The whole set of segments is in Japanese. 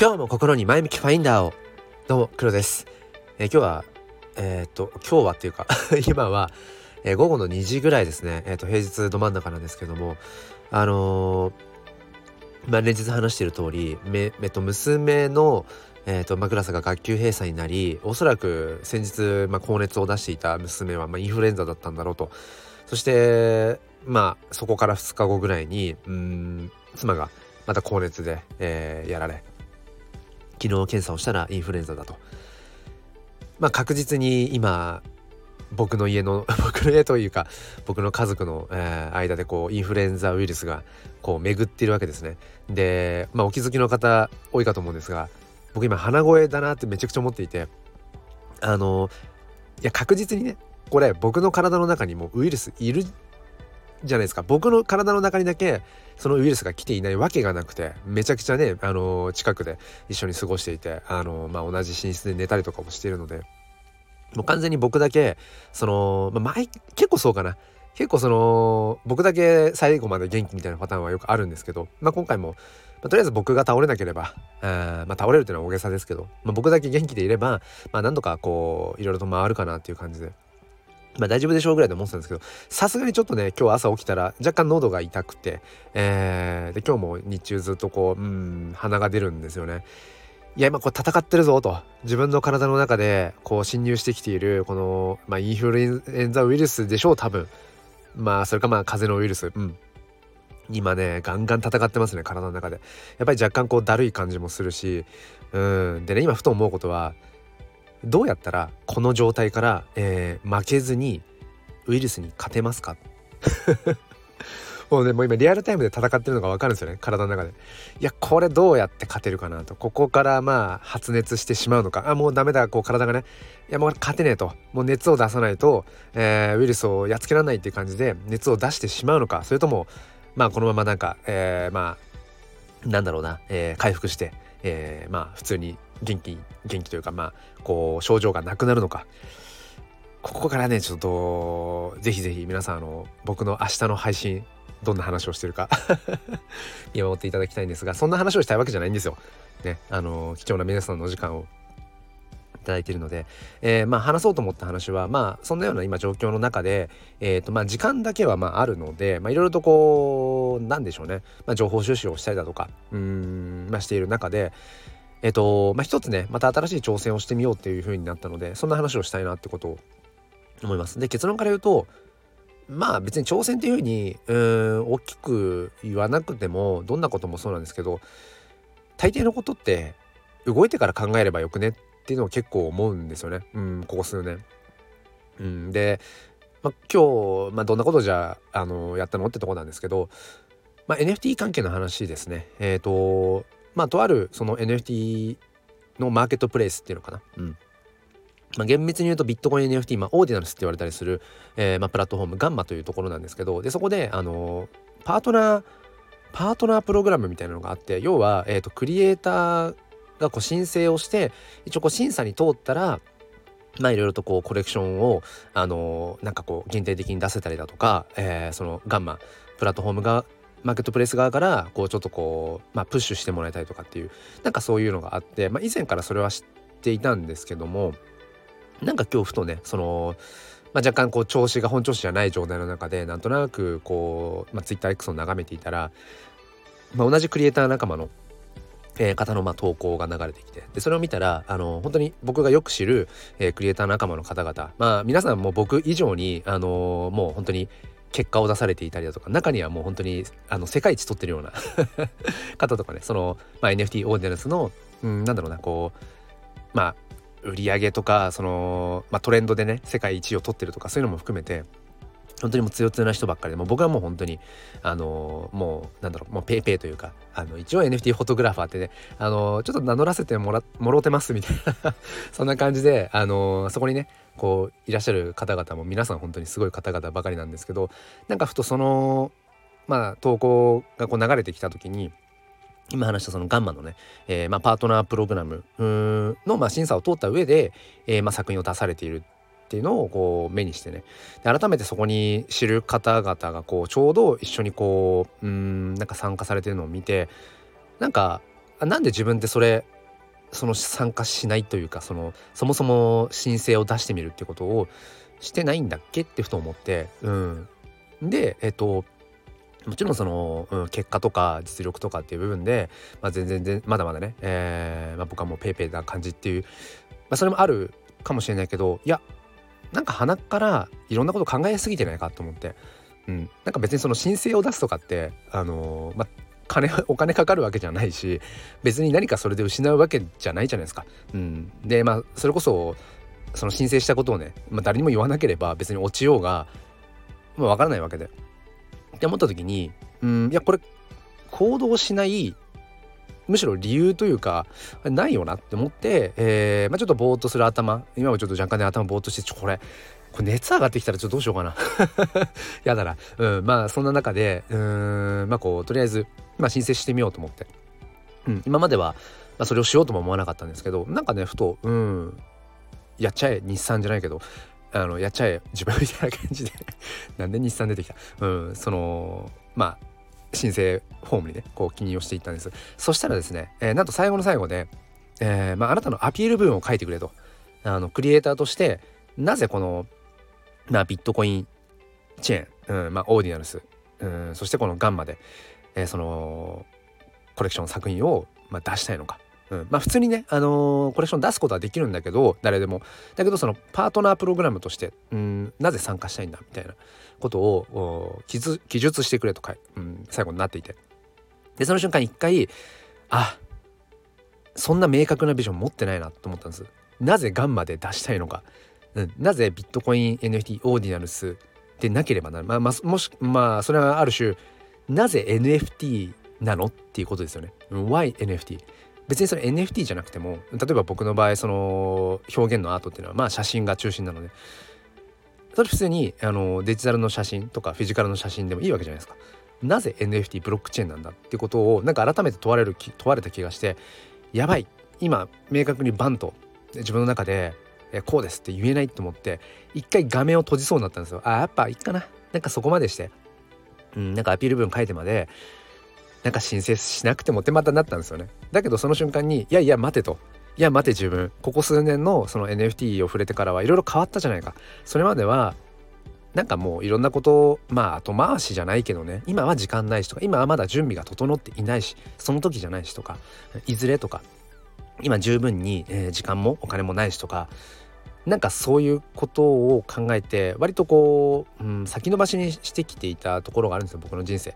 今日も心に前向きファインダーを。どうも黒です、えー、今日はえー、っと今日はっていうか 今は、えー、午後の2時ぐらいですね。え、っと平日ど真ん中なんですけどもあのまあ連日話している通りめ、えっと、娘のえーとまあ、クラスが学級閉鎖になりおそらく先日、まあ、高熱を出していた娘は、まあ、インフルエンザだったんだろうと。そしてまあそこから2日後ぐらいにうん妻がまた高熱で、えー、やられ昨日検査をしたらインフルエンザだと。まあ確実に今僕の家の 僕の家というか僕の家族の、えー、間でこうインフルエンザウイルスがこう巡っているわけですね。でまあお気づきの方多いかと思うんですが僕今鼻声だなってめちゃくちゃ思っていてあのいや確実にねこれ僕の体の中にもウイルスいるじゃないですか僕の体の中にだけそのウイルスが来ていないわけがなくてめちゃくちゃねあの近くで一緒に過ごしていてあの、まあ、同じ寝室で寝たりとかもしているのでもう完全に僕だけその、まあ、前結構そうかな結構その僕だけ最後まで元気みたいなパターンはよくあるんですけど、まあ、今回も、まあ、とりあえず僕が倒れなければあまあ倒れるっていうのは大げさですけど、まあ、僕だけ元気でいれば、まあ、何度かこういろいろと回るかなっていう感じで。まあ大丈夫でしょうぐらいで思ってたんですけど、さすがにちょっとね、今日朝起きたら若干喉が痛くて、えー、で、今日も日中ずっとこう、うん、鼻が出るんですよね。いや、今こう戦ってるぞと。自分の体の中でこう侵入してきている、この、まあインフルエンザウイルスでしょう、多分。まあそれかまあ風邪のウイルスうん今ねガンガン戦ってますね体の中でやっぱり若干こうだるい感じもするしうんでね今ふと思うことはどうやったらこの状態から、えー、負けずにウイルスに勝てますか？もうねもう今リアルタイムで戦ってるのが分かるんですよね体の中で。いやこれどうやって勝てるかなと。ここからまあ発熱してしまうのか。あもうダメだこう体がね。いやもう勝てねえと。もう熱を出さないと、えー、ウイルスをやっつけられないっていう感じで熱を出してしまうのか。それともまあこのままなんか、えー、まあなんだろうな、えー、回復して、えー、まあ普通に元気元気というかまあこう症状がなくなるのか。ここからねちょっとぜひぜひ皆さんあの僕の明日の配信どんな話をしてるか 見守っていただきたいんですがそんな話をしたいわけじゃないんですよ。ねあの貴重な皆さんのお時間をいただいているので、えー、まあ話そうと思った話はまあそんなような今状況の中で、えーとまあ、時間だけはまああるのでいろいろとこうなんでしょうね、まあ、情報収集をしたりだとかうん、まあ、している中でえっ、とまあ一つねまた新しい挑戦をしてみようっていう風になったのでそんな話をしたいなってことを思います。で結論から言うとまあ別に挑戦っていうふうにうん大きく言わなくてもどんなこともそうなんですけど大抵のことって動いてから考えればよくねっていうのを結構思うんですよねうんここ数年。うん、で、まあ、今日、まあ、どんなことじゃあのやったのってとこなんですけど、まあ、NFT 関係の話ですね。えっ、ー、とまあとあるその NFT のマーケットプレイスっていうのかな。うんまあ、厳密に言うとビットコイン NFT、まあ、オーディナルスって言われたりする、えーまあ、プラットフォームガンマというところなんですけどでそこで、あのー、パートナーパートナープログラムみたいなのがあって要は、えーと、クリエイターがこう申請をして一応こう審査に通ったらまあいろいろとこうコレクションをあのー、なんかこう限定的に出せたりだとか、えー、そのガンマプラットフォームがマーケットプレイス側からこうちょっとこう、まあ、プッシュしてもらいたいとかっていうなんかそういうのがあって、まあ、以前からそれは知っていたんですけどもなんか今日ふとねその、まあ、若干こう調子が本調子じゃない状態の中でなんとなくこう、まあ、TwitterX を眺めていたら、まあ、同じクリエイター仲間のえー、方のまあ投稿が流れてきてでそれを見たらあの本当に僕がよく知る、えー、クリエイター仲間の方々まあ皆さんも僕以上にあのー、もう本当に結果を出されていたりだとか中にはもう本当にあの世界一取ってるような 方とかねその、まあ、NFT オーディナンスの、うん、なんだろうなこうまあ売り上げとかその、まあ、トレンドでね世界一を取ってるとかそういうのも含めて本当にもう強強な人ばっかりでも僕はもう本当にあのー、もうなんだろうもうぺーぺーというかあの一応 NFT フォトグラファーってねあのー、ちょっと名乗らせてもらもろてますみたいな そんな感じであのー、そこにねこういらっしゃる方々も皆さん本当にすごい方々ばかりなんですけどなんかふとそのまあ投稿がこう流れてきた時に今話したそのガンマのね、えー、まあ、パートナープログラムの、まあ、審査を通った上で、えー、まあ、作品を出されているっていうのをこう目にしてね。で改めてそこに知る方々がこうちょうど一緒にこううんなんか参加されてるのを見てなんかなんで自分ってそれその参加しないというかそのそもそも申請を出してみるってことをしてないんだっけってふと思って、うん、でえっともちろんその、うん、結果とか実力とかっていう部分で、まあ、全然まだまだね、えーまあ、僕はもうペイペイな感じっていう、まあ、それもあるかもしれないけどいやなんか鼻からいろんなこと考えすぎてないかと思って、うん、なんか別にその申請を出すとかってあのー、まあ金 お金かかるわけじゃないし別に何かそれで失うわけじゃないじゃないですか。うん、でまあそれこそその申請したことをね、まあ、誰にも言わなければ別に落ちようが、まあ、分からないわけで。って思った時にうんいやこれ行動しないむしろ理由というかないよなって思って、えーまあ、ちょっとぼーっとする頭今もちょっと若干ね頭ぼーっとしてこれこれ熱上がってきたらちょっとどうしようかな。やだな。うんまあそんな中でうんまあこうとりあえず、まあ、申請してみようと思って、うん、今までは、まあ、それをしようとも思わなかったんですけどなんかねふとうんやっちゃえ日産じゃないけどあのやっちゃえ自分みたいな感じで。なんで日産出てきた。うんそのまあ申請フォームにねこう記入をしていったんです。そしたらですね、えー、なんと最後の最後で、えーまあ、あなたのアピール部分を書いてくれと。あのクリエイターとしてなぜこの、まあ、ビットコインチェーン、うんまあ、オーディナルス、うん、そしてこのガンマで、えー、そのコレクション作品を、まあ、出したいのか。うん、まあ普通にね、あのー、コレクション出すことはできるんだけど誰でも。だけどそのパートナープログラムとして、うん、なぜ参加したいんだみたいなことを記述してくれとか、うん、最後になっていて。でその瞬間一回あそんな明確なビジョン持ってないなと思ったんです。なぜガンマで出したいのか、うん、なぜビットコイン NFT オーディナルスでなければなる、まあ、まあ、もしまあそれはある種なぜ NFT なのっていうことですよね。Why NFT 別にそれ NFT じゃなくても例えば僕の場合その表現のアートっていうのはまあ写真が中心なので。それ普通にあのデジタルの写真とかフィジカルの写真でもいいわけじゃないですか。なぜ NFT ブロックチェーンなんだってことをなんか改めて問われる問われた気がしてやばい。今明確にバンと自分の中でえこうですって言えないと思って一回画面を閉じそうになったんですよ。あやっぱいいかな。なんかそこまでして。うんなんかアピール文書いてまでなんか申請しなくてもってまたなったんですよね。だけどその瞬間にいやいや待てと。いや待て自分。ここ数年のその NFT を触れてからはいろいろ変わったじゃないか。それまではなんかもういろんなことをまあ後回しじゃないけどね。今は時間ないしとか今はまだ準備が整っていないしその時じゃないしとかいずれとか。今十分に、え、時間もお金もないしとかなんかそういうことを考えて割とこう、うん、先延ばしにしてきていたところがあるんですよ僕の人生。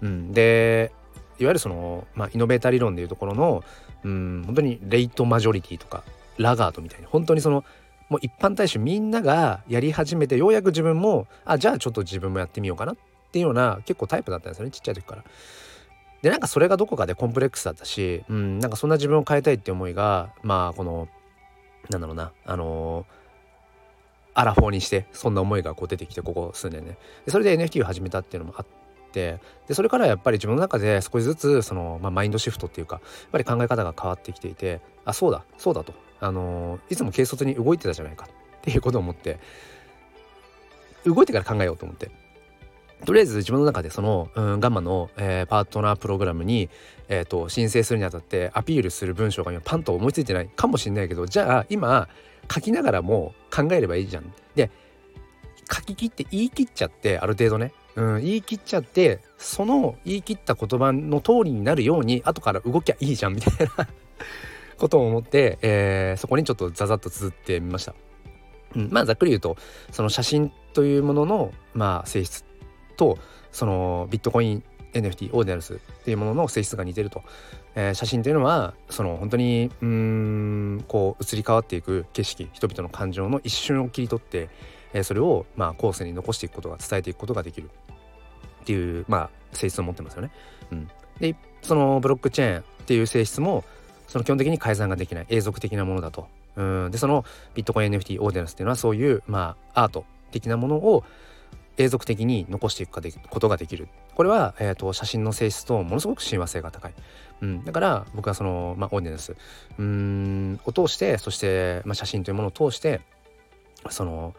うん、でいわゆるその、まあ、イノベーター理論でいうところのうん本当にレイトマジョリティとかラガードみたいに本当にそのもう一般大衆みんながやり始めてようやく自分もあじゃあちょっと自分もやってみようかなっていうような結構タイプだったんですよねちっちゃい時から。でなんかそれがどこかでコンプレックスだったし、うん、なんかそんな自分を変えたいって思いがまあこのなんだろうなあのー、アラフォーにしてそんな思いがこう出てきてここ数年ねでそれで NFT を始めたっていうのもあってでそれからやっぱり自分の中で少しずつその、まあ、マインドシフトっていうかやっぱり考え方が変わってきていてあそうだそうだと、あのー、いつも軽率に動いてたじゃないかっていうことを思って動いてから考えようと思って。とりあえず自分の中でその、うん、ガンマの、えー、パートナープログラムに、えーと、申請するにあたってアピールする文章が今パンと思いついてないかもしれないけどじゃあ今書きながらも考えればいいじゃん。で書き切って言い切っちゃってある程度ねうん、言い切っちゃってその言い切った言葉の通りになるように後から動きゃいいじゃんみたいなことを思って、えー、そこにちょっとザザッと綴ってみました。うん、まあざっくり言うとその写真というものの、まあ、性質とそのビットコイン NFT オーディナルスっていうものの性質が似てると、えー、写真というのはその本当にうんこう移り変わっていく景色人々の感情の一瞬を切り取ってえそれをまあ後世に残していくことが伝えていくことができるっていうまあ性質を持ってますよね。うん、でそのブロックチェーンっていう性質もその基本的に改ざんができない永続的なものだと。うんでそのビットコイン NFT オーディナンスっていうのはそういうまあアート的なものを永続的に残していくことができる。これは、えーと、写真の性質とものすごく親和性が高い、うん、だから僕はその、まあ、オーディナンス。うんを通してそして、まあ、写真というものを通してその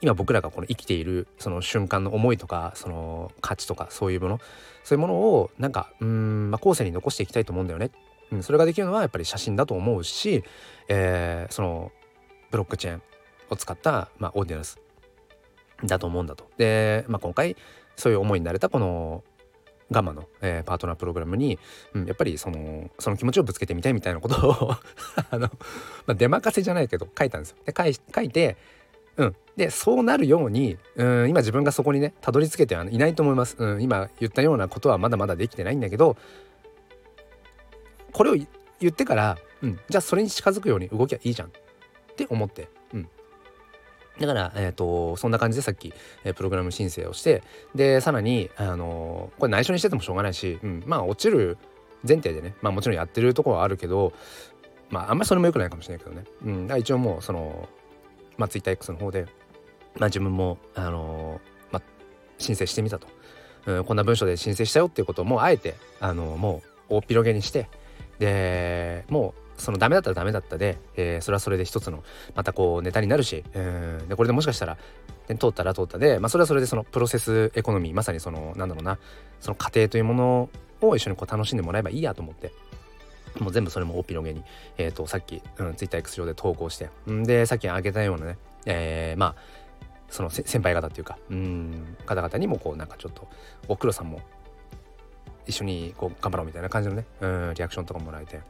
今僕らがこの生きているその瞬間の思いとかその価値とかそういうもの。そういうものをなんかうん、まあ、後世に残していきたいと思うんだよね。うん、それができるのはやっぱり写真だと思うし、えー、そのブロックチェーンを使った、まあ、オーディナンス。だと思うんだと。で、まあ、今回そういう思いになれたこのガマの、えー、パートナープログラムに、うん、やっぱりそのその気持ちをぶつけてみたいみたいなことを あの、まあ、出任せじゃないけど書いたんですよ。で書いて、うん、でそうなるように、うん、今自分がそこにねたどり着けてはいないと思います、うん、今言ったようなことはまだまだできてないんだけどこれを言ってから、うん、じゃあそれに近づくように動きゃいいじゃんって思って、だから、えーと、そんな感じでさっき、えー、プログラム申請をしてでさらに、あのー、これ内緒にしててもしょうがないし、うん、まあ落ちる前提でね、まあ、もちろんやってるところはあるけどまああんまりそれもよくないかもしれないけどね、うん、一応もうその、まあ、TwitterX の方で、まあ、自分も、あのー、まあ、申請してみたと、うん、こんな文章で申請したよっていうことをもあえて、あのー、もう大広げにしてでもうそのダメだったらダメだったで、えー、それはそれで一つのまたこうネタになるし、えー、でこれでもしかしたら通ったら通ったで、まあ、それはそれでそのプロセスエコノミーまさにそのなんだろうなその過程というものを一緒にこう楽しんでもらえばいいやと思ってもう全部それも大広げに、えーと、さっき、うん、TwitterX 上で投稿してんでさっき挙げたようなね、えー、まあその先輩方っていうかうん方々にもこうなんかちょっとお黒さんも一緒にこう頑張ろうみたいな感じのねうんリアクションとかもらえて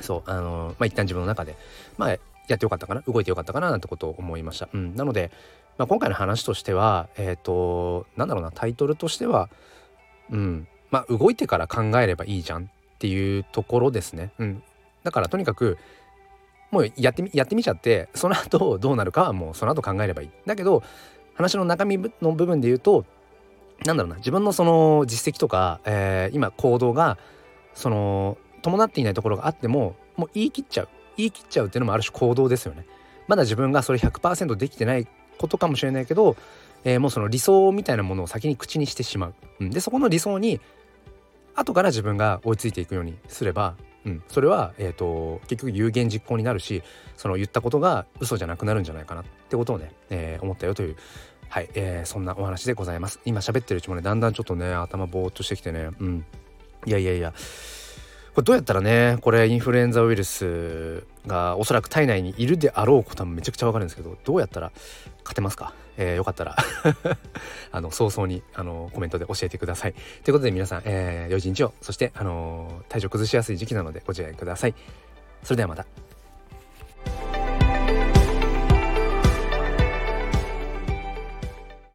そうあのまあ一旦自分の中でまあやってよかったかな動いてよかったかななんてことを思いました。うん、なので、まあ、今回の話としてはえっ、ー、となんだろうなタイトルとしてはうんまあ動いてから考えればいいじゃんっていうところですね。うん、だからとにかくもうやってみやってみちゃってその後どうなるかはもうその後考えればいい。だけど話の中身の部分で言うとなんだろうな自分のその実績とか、えー、今行動がその伴っていないところがあってももう言い切っちゃう言い切っちゃうっていうのもある種行動ですよねまだ自分がそれ100%できてないことかもしれないけど、えー、もうその理想みたいなものを先に口にしてしまう、うん、でそこの理想に後から自分が追いついていくようにすれば、うん、それは、えーと、結局有言実行になるしその言ったことが嘘じゃなくなるんじゃないかなってことをね、えー、思ったよというはい、えー、そんなお話でございます今喋ってるうちもねだんだんちょっとね頭ぼーっとしてきてねうんいやいやいやこれどうやったらねこれインフルエンザウイルスがおそらく体内にいるであろうことはめちゃくちゃわかるんですけどどうやったら勝てますか、えー、よかったら。あの早々にあのコメントで教えてください。ということで皆さん、えー、良い一日を。そしてあの体調崩しやすい時期なのでご自愛ください。それではまた。